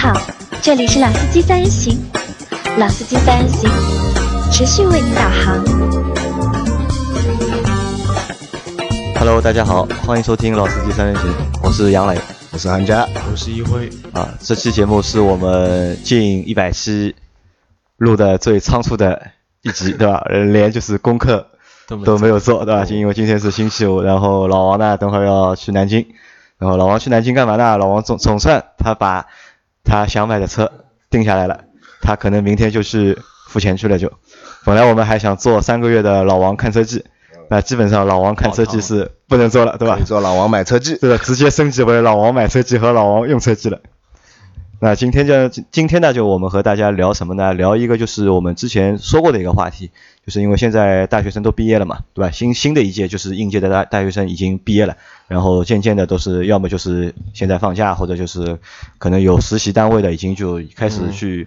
好，这里是老司机三人行，老司机三人行持续为您导航。Hello，大家好，欢迎收听老司机三人行，我是杨磊我是韩佳，我是一辉，啊。这期节目是我们近一百期录的最仓促的一集，对吧？呃连就是功课都没有做，对吧？因为今天是星期五，然后老王呢，等会儿要去南京，然后老王去南京干嘛呢？老王总总算他把他想买的车定下来了，他可能明天就去付钱去了就。本来我们还想做三个月的老王看车记，那基本上老王看车记是不能做了，对吧？做老王买车记。对的，直接升级为老王买车记和老王用车记了。那今天就今天呢，就我们和大家聊什么呢？聊一个就是我们之前说过的一个话题，就是因为现在大学生都毕业了嘛，对吧？新新的一届就是应届的大大学生已经毕业了，然后渐渐的都是要么就是现在放假，或者就是可能有实习单位的已经就开始去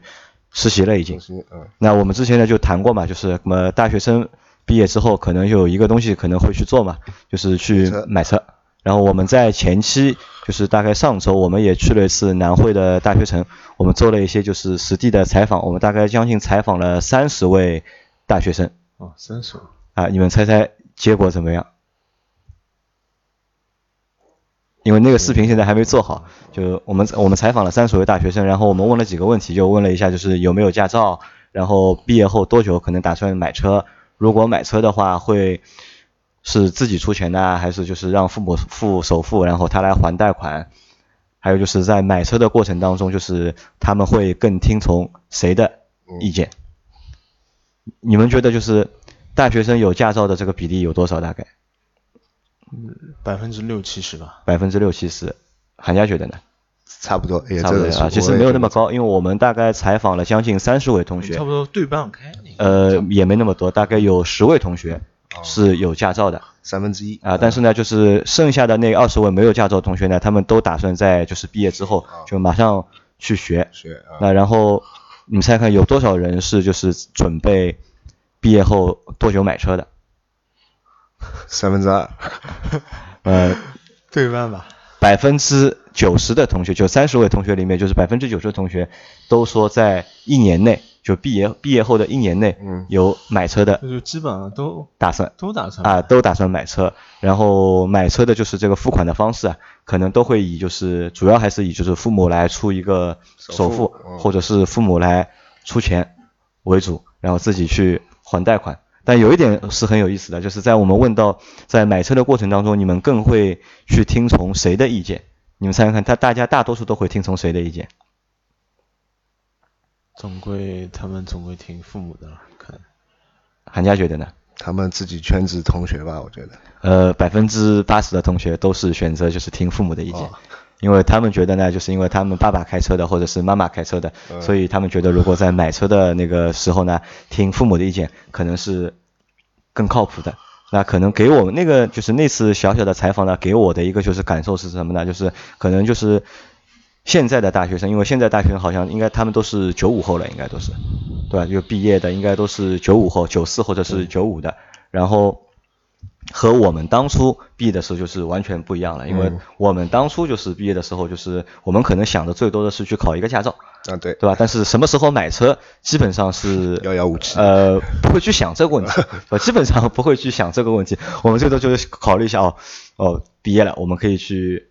实习了已经。嗯，那我们之前呢就谈过嘛，就是什么大学生毕业之后可能有一个东西可能会去做嘛，就是去买车买车。然后我们在前期就是大概上周我们也去了一次南汇的大学城，我们做了一些就是实地的采访，我们大概将近采访了三十位大学生哦，三十位，啊，你们猜猜结果怎么样？因为那个视频现在还没做好，就我们我们采访了三十位大学生，然后我们问了几个问题，就问了一下就是有没有驾照，然后毕业后多久可能打算买车，如果买车的话会是自己出钱呢，还是就是让父母付首付，然后他来还贷款？还有就是在买车的过程当中，就是他们会更听从谁的意见？你们觉得就是大学生有驾照的这个比例有多少？大概嗯百分之六七十吧。百分之六七十。韩家觉得呢？差不多，也差不多啊，其实没有那么高，因为我们大概采访了将近三十位同学差，不多对半开。呃，也没那么多，大概有十位同学哦是有驾照的。三分之一。啊，但是呢，就是剩下的那二十位没有驾照的同学呢，他们都打算在就是毕业之后哦就马上去学，学啊，那然后你们猜看有多少人是就是准备毕业后多久买车的？三分之二，呃，对半吧。百分之九十的同学，就三十位同学里面，就是百分之九十的同学都说在一年内，就毕业毕业后的一年内，嗯有买车的就基本上都打算都打算啊，都打算买车。然后买车的就是这个付款的方式啊，可能都会以就是主要还是以就是父母来出一个首首付或者是父母来出钱为主，然后自己去还贷款。但有一点是很有意思的，就是在我们问到在买车的过程当中，你们更会去听从谁的意见？你们猜猜看，他大家大多数都会听从谁的意见？总归他们总归听父母的了，可能。韩佳觉得呢？他们自己圈子同学吧，我觉得。呃，百分之八十的同学都是选择就是听父母的意见，哦因为他们觉得呢，就是因为他们爸爸开车的或者是妈妈开车的，嗯所以他们觉得如果在买车的那个时候呢，听父母的意见可能是更靠谱的。那可能给我们那个就是那次小小的采访呢，给我的一个就是感受是什么呢？就是可能就是现在的大学生，因为现在大学生好像应该他们都是九五后了，应该都是，对吧？就毕业的应该都是九五后、九四或者是九五的，然后和我们当初毕业的时候就是完全不一样了，因为嗯我们当初就是毕业的时候，就是我们可能想的最多的是去考一个驾照，啊，对，对吧？但是什么时候买车，基本上是遥遥无期呃，不会去想这个问题，呃，基本上不会去想这个问题。我们最多就是考虑一下哦，哦，毕业了，我们可以去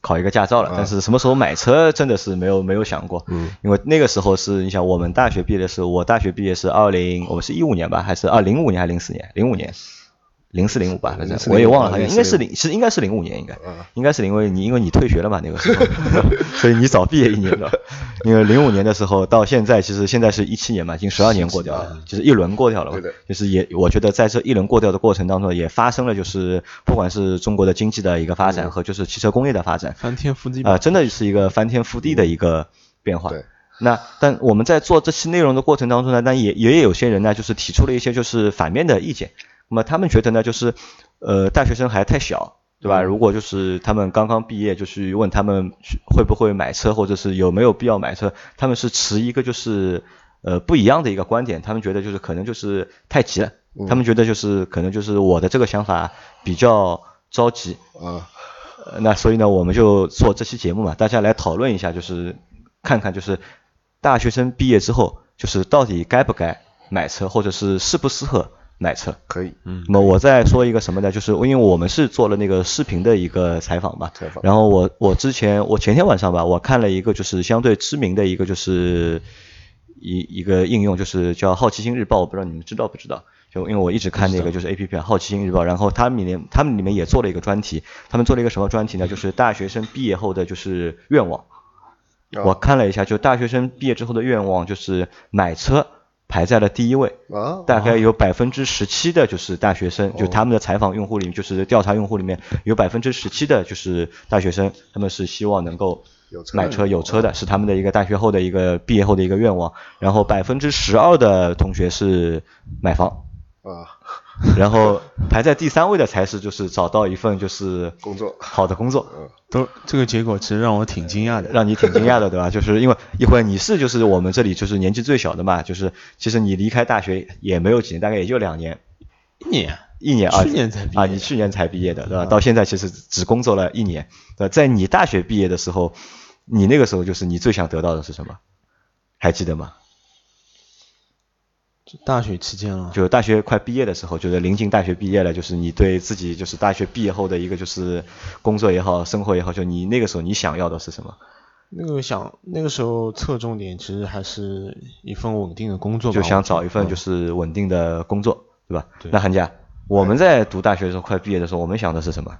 考一个驾照了。啊但是什么时候买车，真的是没有没有想过。嗯，因为那个时候是你想，我们大学毕业的时候，我大学毕业是二零，我们是一五年吧，还是二零五年还是零四年？零五年。零四零五吧，反正我也忘了，好像应该是零，是应该是零五年，应该嗯应该是因为你因为你退学了嘛那个时候，所以你早毕业一年了。因为零五年的时候到现在，其实现在是一七年嘛，已经十二年过掉了，就是一轮过掉了。对的就是也我觉得在这一轮过掉的过程当中，也发生了就是不管是中国的经济的一个发展和就是汽车工业的发展，翻天覆地啊、真的是一个翻天覆地的一个变化。对那但我们在做这期内容的过程当中呢，但也也有些人呢，就是提出了一些就是反面的意见。那么他们觉得呢，就是呃大学生还太小，对吧？如果就是他们刚刚毕业，就去问他们会不会买车，或者是有没有必要买车，他们是持一个就是呃不一样的一个观点。他们觉得就是可能就是太急了，他们觉得就是可能就是我的这个想法比较着急，啊，呃，那所以呢，我们就做这期节目嘛，大家来讨论一下，就是看看就是大学生毕业之后，就是到底该不该买车，或者是适不适合买车。可以，嗯那么我再说一个什么呢？就是因为我们是做了那个视频的一个采访嘛，采访然后我我之前我前天晚上吧，我看了一个就是相对知名的一个就是一一个应用，就是叫好奇心日报，我不知道你们知道不知道？就因为我一直看那个就是 A P P 啊，好奇心日报，然后他们里面他们里面也做了一个专题，他们做了一个什么专题呢？就是大学生毕业后的就是愿望。我看了一下，就大学生毕业之后的愿望就是买车排在了第一位，啊，大概有百分之十七的就是大学生，就他们的采访用户里面，就是调查用户里面有百分之十七的就是大学生，他们是希望能够买车有车的，是他们的一个大学后的一个毕业后的一个愿望。然后百分之十二的同学是买房，啊，然后排在第三位的才是就是找到一份就是工作好的工作。都这个结果其实让我挺惊讶的。让你挺惊讶的，对吧？就是因为一会儿你是就是我们这里就是年纪最小的嘛，就是其实你离开大学也没有几年，大概也就两年，一年，一年啊，去年才毕业啊，你去年才毕业的，对吧？到现在其实只工作了一年，对吧？在你大学毕业的时候，你那个时候就是你最想得到的是什么？还记得吗？就大学期间了，就大学快毕业的时候，就是临近大学毕业了，就是你对自己就是大学毕业后的一个就是工作也好，生活也好，就你那个时候你想要的是什么？那个想那个时候侧重点其实还是一份稳定的工作吧，就想找一份就是稳定的工作，对吧？对那韩佳，我们在读大学的时候，快毕业的时候，我们想的是什么？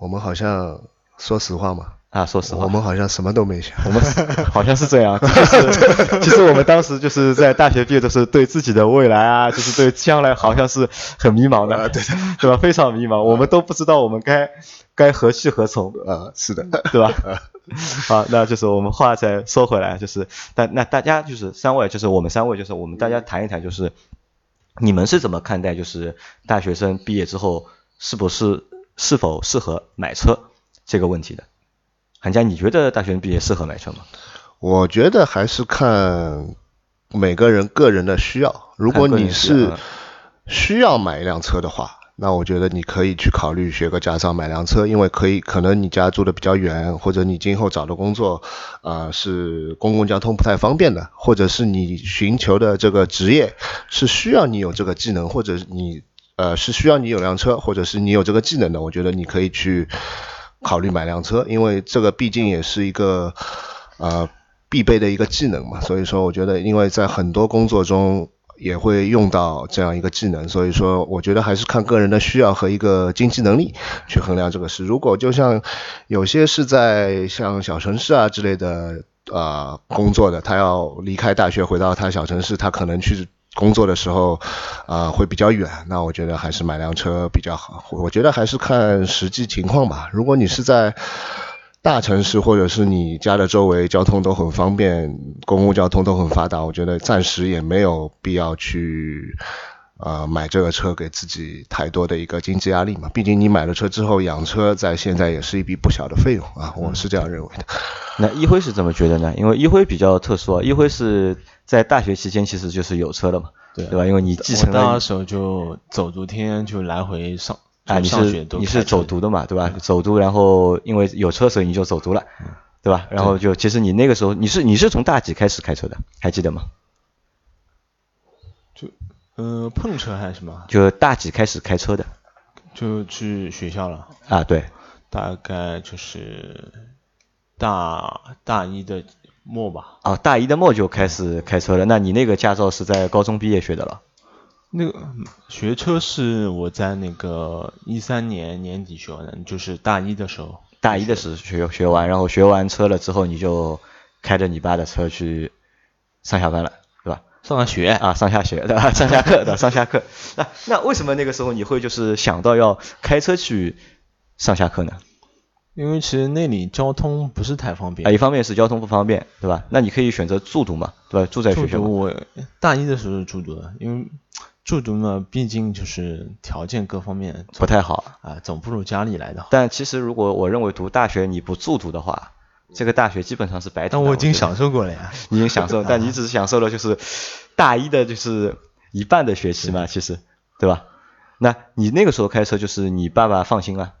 我们好像说实话嘛，啊，说实话，我们好像什么都没想。我们 好像是这样，就 是其实我们当时就是在大学毕业的时候，对自己的未来啊，就是对将来好像是很迷茫的，对对吧？非常迷茫，我们都不知道我们该该何去何从，啊，是的，对吧？好，那就是我们话再说回来，就是但那大家就是三位，就是我们三位，就是我们大家谈一谈，就是你们是怎么看待就是大学生毕业之后是不是是否适合买车这个问题的？韩佳，你觉得大学生毕业适合买车吗？我觉得还是看每个人个人的需要。如果你是需要买一辆车的话，那我觉得你可以去考虑学个驾照买辆车，因为可以可能你家住的比较远，或者你今后找的工作，呃是公共交通不太方便的，或者是你寻求的这个职业是需要你有这个技能，或者你呃是需要你有辆车，或者是你有这个技能的，我觉得你可以去考虑买辆车，因为这个毕竟也是一个呃必备的一个技能嘛。所以说，我觉得因为在很多工作中也会用到这样一个技能，所以说我觉得还是看个人的需要和一个经济能力去衡量这个事。如果就像有些是在像小城市啊之类的呃工作的，他要离开大学回到他小城市，他可能去。工作的时候，啊、会比较远，那我觉得还是买辆车比较好。我觉得还是看实际情况吧。如果你是在大城市，或者是你家的周围交通都很方便，公共交通都很发达，我觉得暂时也没有必要去呃买这个车给自己太多的一个经济压力嘛。毕竟你买了车之后养车，在现在也是一笔不小的费用啊，我是这样认为的。那一辉是怎么觉得呢？因为一辉比较特殊啊，一辉是在大学期间其实就是有车的嘛，对对吧？因为你继承的时候就走读天就来回上啊，你是你是走读的嘛，对吧？走读，然后因为有车，所以你就走读了，对吧？然后就其实你那个时候你是你是从大几开始开车的，还记得吗？就呃碰车还是什么，就大几开始开车的就去学校了，啊？对，大概就是大大一的末吧。啊，大一的末就开始开车了。那你那个驾照是在高中毕业学的了？那个嗯学车是我在那个一三年年底学完的，就是大一的时候。大一的时候学学完，然后学完车了之后，你就开着你爸的车去上下班了，对吧？上上学啊，上下学对吧？上下课的上下课。那那为什么那个时候你会就是想到要开车去上下课呢？因为其实那里交通不是太方便啊，。一方面是交通不方便，对吧？那你可以选择住读嘛，对吧？住在学校。住读我大一的时候是住读的，因为住读嘛，毕竟就是条件各方面不太好。啊，总不如家里来的好。但其实如果我认为读大学你不住读的话，这个大学基本上是白读的。但我已经享受过了呀。你已经享受，但你只是享受了就是大一的就是一半的学期嘛，其实对吧？那你那个时候开车就是你爸爸放心了，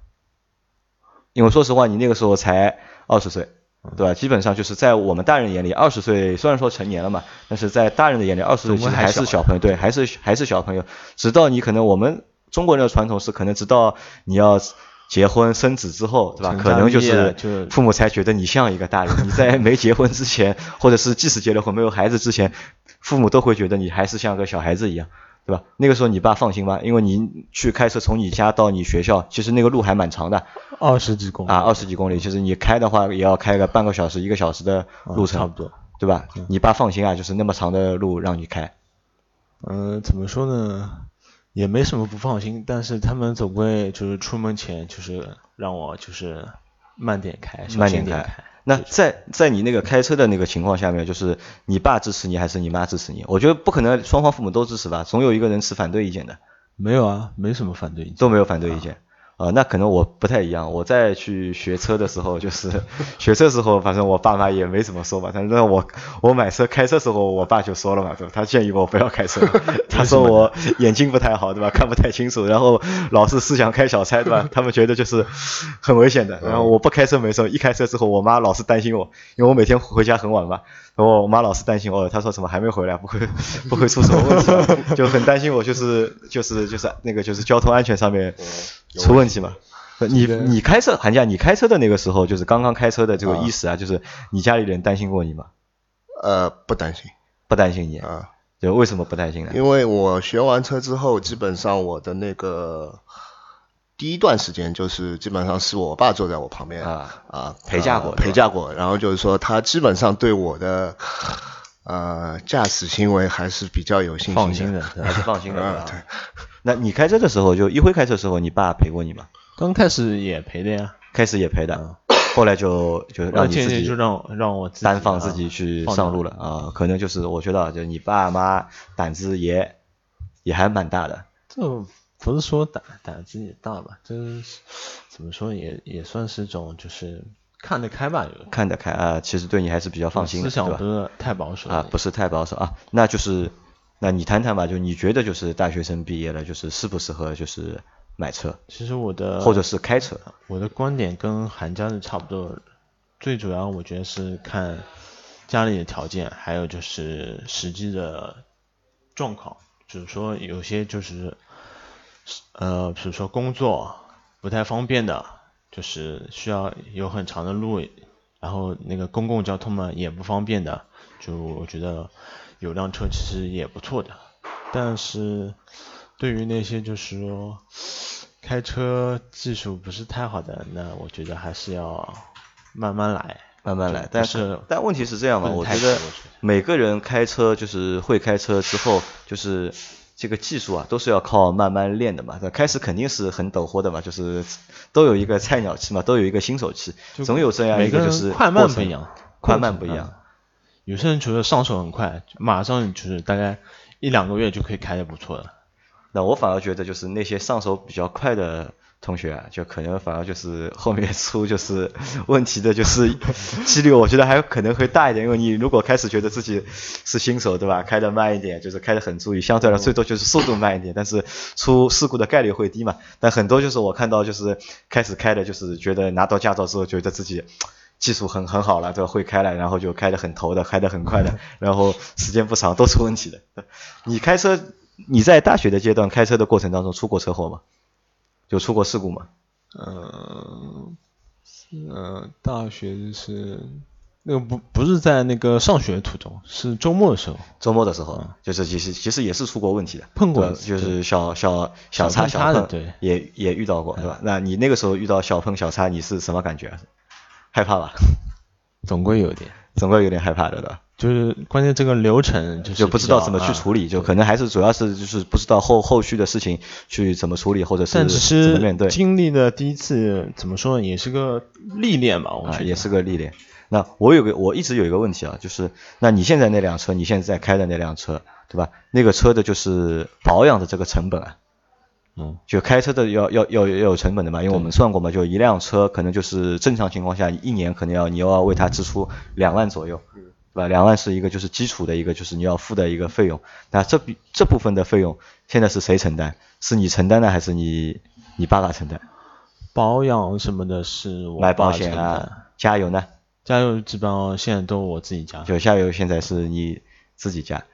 因为说实话你那个时候才二十岁，对吧？基本上就是在我们大人眼里，二十岁虽然说成年了嘛，但是在大人的眼里，二十岁其实还是小朋友，对，还是还是小朋友。直到你可能我们中国人的传统是，可能直到你要结婚生子之后，对吧？可能就是父母才觉得你像一个大人。你在没结婚之前，或者是即使结了婚没有孩子之前，父母都会觉得你还是像个小孩子一样。对吧？那个时候你爸放心吗？因为你去开车从你家到你学校，其实那个路还蛮长的，二十几公里啊，二十几公里。其实你开的话也要开个半个小时、一个小时的路程，差不多，对吧？你爸放心啊，就是那么长的路让你开。嗯，怎么说呢？也没什么不放心，但是他们总归就是出门前就是让我就是慢点开，慢点开。那在在你那个开车的那个情况下面，就是你爸支持你还是你妈支持你？我觉得不可能双方父母都支持吧，总有一个人持反对意见的。没有啊，没什么反对意见，都没有反对意见。啊，那可能我不太一样。我在去学车的时候，就是 学车时候，反正我爸妈也没怎么说吧。反正我我买车开车时候，我爸就说了嘛，对吧？他建议我不要开车，他说我眼睛不太好，对吧？看不太清楚，然后老是思想开小差，对吧？他们觉得就是很危险的。然后我不开车没事，一开车之后，我妈老是担心我，因为我每天回家很晚嘛。然后我妈老是担心我，她说怎么还没回来？不会不会出什么问题？就很担心我，就是就是就是那个就是交通安全上面出问题吗。你你开车，寒假你开车的那个时候，就是刚刚开车的这个意思啊，就是你家里人担心过你吗？呃，不担心，不担心你啊？就为什么不担心呢？因为我学完车之后，基本上我的那个。第一段时间就是基本上是我爸坐在我旁边啊啊陪驾过陪驾过，然后就是说他基本上对我的呃驾驶行为还是比较有信心放心的，还是放心的 啊。对，那你开车的时候就一辉开车的时候，你爸陪过你吗？刚开始也陪的呀，开始也陪的，后来就就让你自己就让让我单放自己去上路了啊。可能就是我觉得就你爸妈胆子也也还蛮大的。这。不是说胆胆子也大吧，就是怎么说也也算是种就是看得开吧，看得开啊，其实对你还是比较放心的，思想不是太保守啊，不是太保守啊，那就是那你谈谈吧，就你觉得就是大学生毕业了，就是适不适合就是买车？其实我的或者是开车，我的观点跟韩家的差不多，最主要我觉得是看家里的条件，还有就是实际的状况，就是说有些就是。呃，比如说工作不太方便的，就是需要有很长的路，然后那个公共交通嘛也不方便的，就我觉得有辆车其实也不错的。但是对于那些就是说开车技术不是太好的，那我觉得还是要慢慢来，慢慢来。但是但问题是这样嘛，我觉得每个人开车就是会开车之后就是。这个技术啊，都是要靠慢慢练的嘛。开始肯定是很陡坡的嘛，就是都有一个菜鸟期嘛，都有一个新手期，总有这样一个就是快慢不一样，快慢不一样。有些人觉得上手很快，马上就是大概一两个月就可以开的不错了。那我反而觉得就是那些上手比较快的。同学啊，就可能反而就是后面出就是问题的，就是 几率，我觉得还可能会大一点。因为你如果开始觉得自己是新手，对吧？开的慢一点，就是开的很注意，相对来说最多就是速度慢一点，但是出事故的概率会低嘛。但很多就是我看到就是开始开的，就是觉得拿到驾照之后觉得自己技术很很好了，对吧？会开了，然后就开得很头的，开得很快的，然后时间不长都出问题的。你开车，你在大学的阶段开车的过程当中出过车祸吗？有出过事故吗？嗯，呃，大学是那个不不是在那个上学途中，是周末的时候。周末的时候，就是其实其实也是出过问题的，碰过，就是小小小擦小碰，对，也也遇到过，对吧？那你那个时候遇到小碰小擦，你是什么感觉？害怕吧？总归有点，总归有点害怕的，对吧？就是关键这个流程就就不知道怎么去处理，就可能还是主要是就是不知道后后续的事情去怎么处理，或者是怎么面对。经历的第一次怎么说呢，也是个历练吧，我觉得也是个历练。那我有个我一直有一个问题啊，就是那你现在那辆车，你现在在开的那辆车，对吧？那个车的就是保养的这个成本啊，嗯，就开车的要要要要有成本的嘛，因为我们算过嘛，就一辆车可能就是正常情况下一年可能要你要为它支出两万左右。对吧？两万是一个就是基础的一个就是你要付的一个费用，那这笔这部分的费用现在是谁承担？是你承担的还是你你爸爸承担？保养什么的是我买保险啊，加油呢？加油基本上现在都我自己加。就加油现在是你自己加。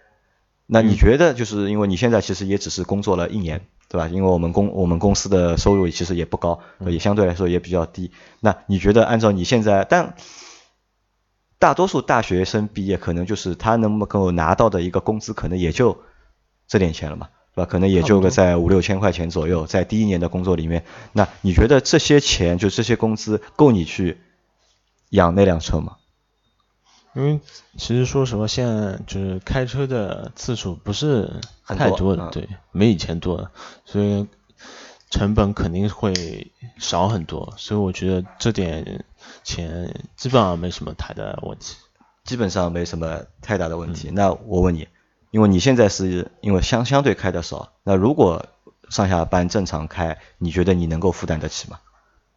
那你觉得就是因为你现在其实也只是工作了一年，对吧？因为我们公我们公司的收入其实也不高，也相对来说也比较低。那你觉得按照你现在，但大多数大学生毕业可能就是他能够拿到的一个工资可能也就这点钱了嘛，对吧？可能也就个在五六千块钱左右，在第一年的工作里面，那你觉得这些钱就这些工资够你去养那辆车吗？因为其实说实话，现在就是开车的次数不是太多了，对，没以前多了，所以成本肯定会少很多，所以我觉得这点钱基本上没什么太大的问题，基本上没什么太大的问题。那我问你，因为你现在是因为相相对开的少，那如果上下班正常开，你觉得你能够负担得起吗？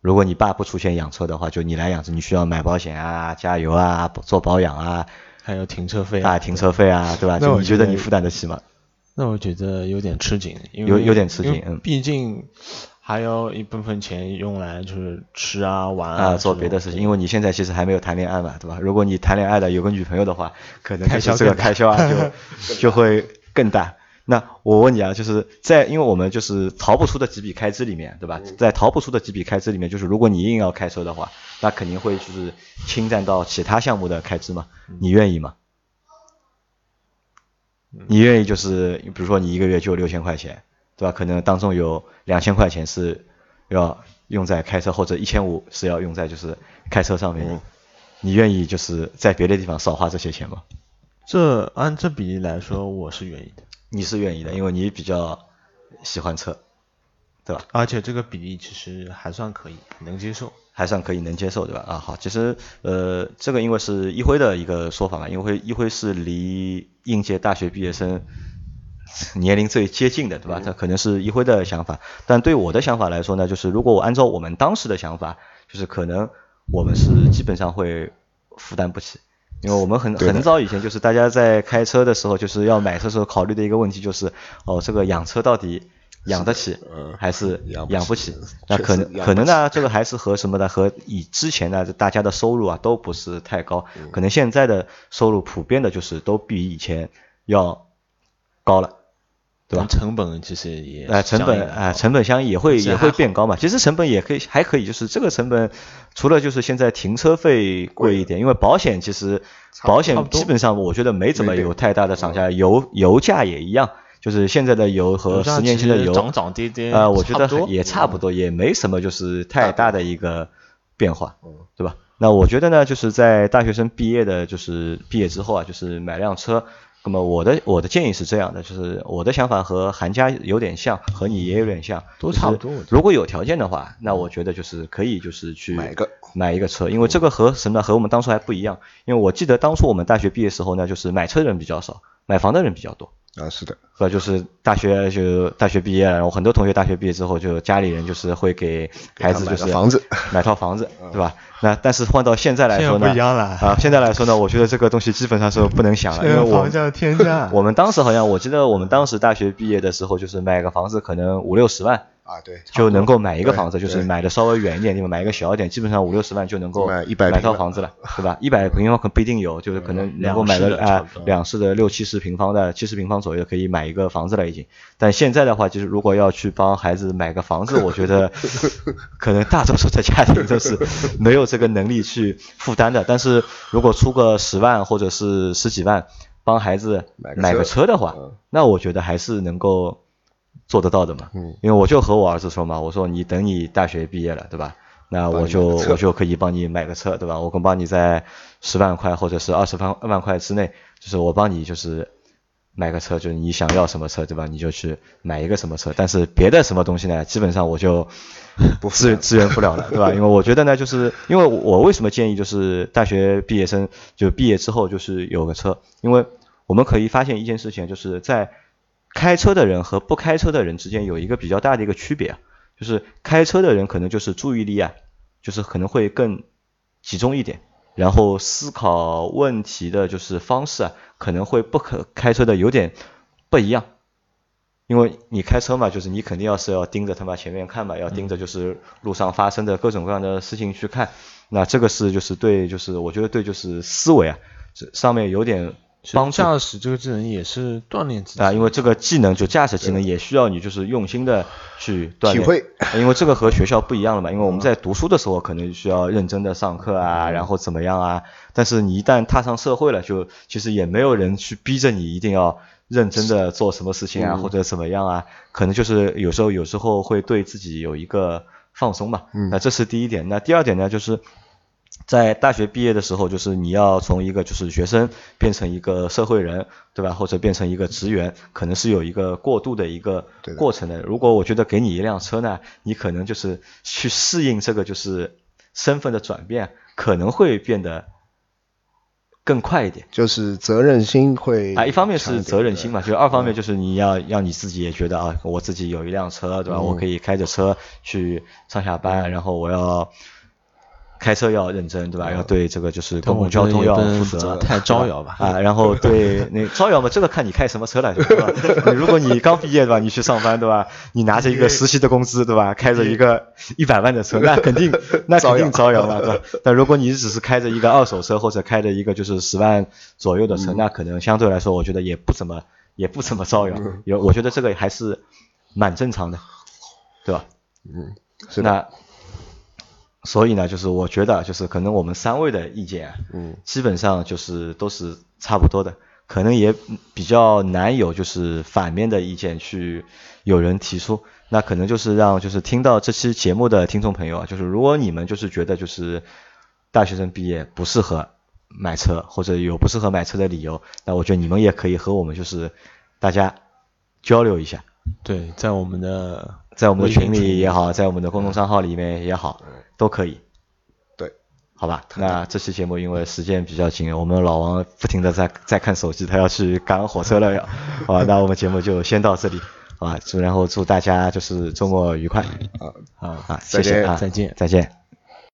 如果你爸不出钱养车的话，就你来养车，你需要买保险啊、加油啊、做保养啊，还有停车费啊、停车费啊，对吧？就你觉得你负担得起吗？那我觉得有点吃紧，有有点吃紧，嗯，毕竟还有一部分钱用来就是吃啊、玩啊、做别的事情。因为你现在其实还没有谈恋爱嘛，对吧？如果你谈恋爱的有个女朋友的话，可能就是这个开销啊就就会更大。那我问你啊，就是在因为我们就是逃不出的几笔开支里面，对吧？在逃不出的几笔开支里面，就是如果你硬要开车的话，那肯定会就是侵占到其他项目的开支嘛。你愿意吗？你愿意就是比如说你一个月就六千块钱，对吧？可能当中有两千块钱是要用在开车，或者一千五是要用在就是开车上面。你愿意就是在别的地方少花这些钱吗？这按这比例来说，我是愿意的。你是愿意的，因为你比较喜欢车，对吧？而且这个比例其实还算可以，能接受，还算可以能接受，对吧？啊，好，其实呃，这个因为是一辉的一个说法嘛，因为一辉是离应届大学毕业生年龄最接近的，对吧？他可能是一辉的想法，但对我的想法来说呢，就是如果我按照我们当时的想法，就是可能我们是基本上会负担不起。因为我们很很早以前就是大家在开车的时候，就是要买车时候考虑的一个问题就是，哦，这个养车到底养得起还是养不起？那可能可能呢，这个还是和什么的和以之前呢大家的收入啊都不是太高，可能现在的收入普遍的就是都比以前要高了。对吧？成本其实也，哎，成本哎，成本相应也会也会变高嘛。其实成本也可以还可以，就是这个成本，除了就是现在停车费贵一点，因为保险其实保险基本上我觉得没怎么有太大的涨价，油油价也一样，就是现在的油和十年前的油涨涨跌跌啊，我觉得也差不多，也没什么就是太大的一个变化，对吧？那我觉得呢，就是在大学生毕业的，就是毕业之后啊，就是买辆车。那么我的我的建议是这样的，就是我的想法和韩家有点像，和你也有点像，都差不多。如果有条件的话，那我觉得就是可以就是去买一个买一个车，因为这个和什么呢？和我们当初还不一样。因为我记得当初我们大学毕业时候呢，就是买车的人比较少，买房的人比较多。啊，是的，和？就是大学就大学毕业，然后很多同学大学毕业之后，就家里人就是会给孩子就是房子，买套房子，对吧？那但是换到现在来说呢，不一样了啊！现在来说呢，我觉得这个东西基本上是不能想了，因为房价天价。我们当时好像我记得我们当时大学毕业的时候，就是买个房子可能五六十万。啊，对，就能够买一个房子，就是买的稍微远一点地方，买一个小一点，基本上五六十万就能够买买套房子了，对吧？一百平方可不一定有，就是可能能够买个啊两室的六七十平方的，七十平方左右可以买一个房子了已经。但现在的话，就是如果要去帮孩子买个房子，我觉得 可能大多数的家庭都是没有这个能力去负担的。但是如果出个十万或者是十几万帮孩子买个车的话，那我觉得还是能够。做得到的嘛，嗯，因为我就和我儿子说嘛，我说你等你大学毕业了，对吧？那我就我就可以帮你买个车，对吧？我可帮你在十万块或者是二十万万块之内，就是我帮你就是买个车，就是你想要什么车，对吧？你就去买一个什么车。但是别的什么东西呢，基本上我就不支支援不了了，对吧？因为我觉得呢，就是因为我为什么建议就是大学毕业生就毕业之后就是有个车，因为我们可以发现一件事情，就是在。开车的人和不开车的人之间有一个比较大的一个区别啊，就是开车的人可能就是注意力啊，就是可能会更集中一点，然后思考问题的就是方式啊，可能会不可开车的有点不一样，因为你开车嘛，就是你肯定要是要盯着他妈前面看嘛，要盯着就是路上发生的各种各样的事情去看。那这个是就是对，就是我觉得对，就是思维啊，这上面有点帮。驾驶这个技能也是锻炼自己啊，因为这个技能就驾驶技能也需要你就是用心的去锻炼。体会。因为这个和学校不一样了嘛，因为我们在读书的时候可能需要认真的上课啊，然后怎么样啊，但是你一旦踏上社会了，就其实也没有人去逼着你一定要。认真的做什么事情啊，或者怎么样啊？可能就是有时候有时候会对自己有一个放松吧。那这是第一点。那第二点呢，就是在大学毕业的时候，就是你要从一个就是学生变成一个社会人，对吧？或者变成一个职员，可能是有一个过渡的一个过程的。如果我觉得给你一辆车呢，你可能就是去适应这个就是身份的转变，可能会变得。更快一点，就是责任心会啊，一方面是责任心嘛，就二方面就是你要让你自己也觉得啊，我自己有一辆车，对吧？我可以开着车去上下班，然后我要。开车要认真，对吧？要对这个就是公共交通要负责。太招摇吧？啊，然后对那招摇嘛，这个看你开什么车了，对吧？如果你刚毕业，对吧？你去上班，对吧？你拿着一个实习的工资，对吧？开着一个一百万的车，那肯定 那肯定招摇嘛，对吧？但如果你只是开着一个二手车，或者开着一个就是十万左右的车，那可能相对来说，我觉得也不怎么也不怎么招摇。有，我觉得这个还是蛮正常的，对吧？嗯，是那。所以呢，就是我觉得，就是可能我们三位的意见，嗯，基本上就是都是差不多的，可能也比较难有就是反面的意见去有人提出。那可能就是让就是听到这期节目的听众朋友啊，就是如果你们就是觉得就是大学生毕业不适合买车，或者有不适合买车的理由，那我觉得你们也可以和我们就是大家交流一下。对，在我们的在我们的群里也好，在我们的公众账号里面也好。都可以，对，好吧。那这期节目因为时间比较紧，我们老王不停的在在看手机，他要去赶火车了要。好吧，那我们节目就先到这里，好吧。祝然后祝大家就是周末愉快。啊啊啊，谢谢啊，再见，再见。